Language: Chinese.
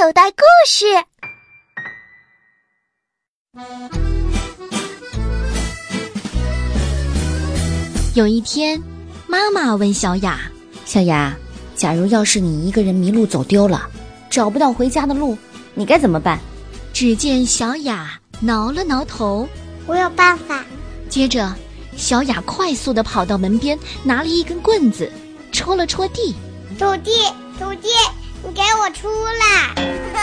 口袋故事。有一天，妈妈问小雅：“小雅，假如要是你一个人迷路走丢了，找不到回家的路，你该怎么办？”只见小雅挠了挠头：“我有办法。”接着，小雅快速的跑到门边，拿了一根棍子，戳了戳地：“土地，土地，你给我出来！”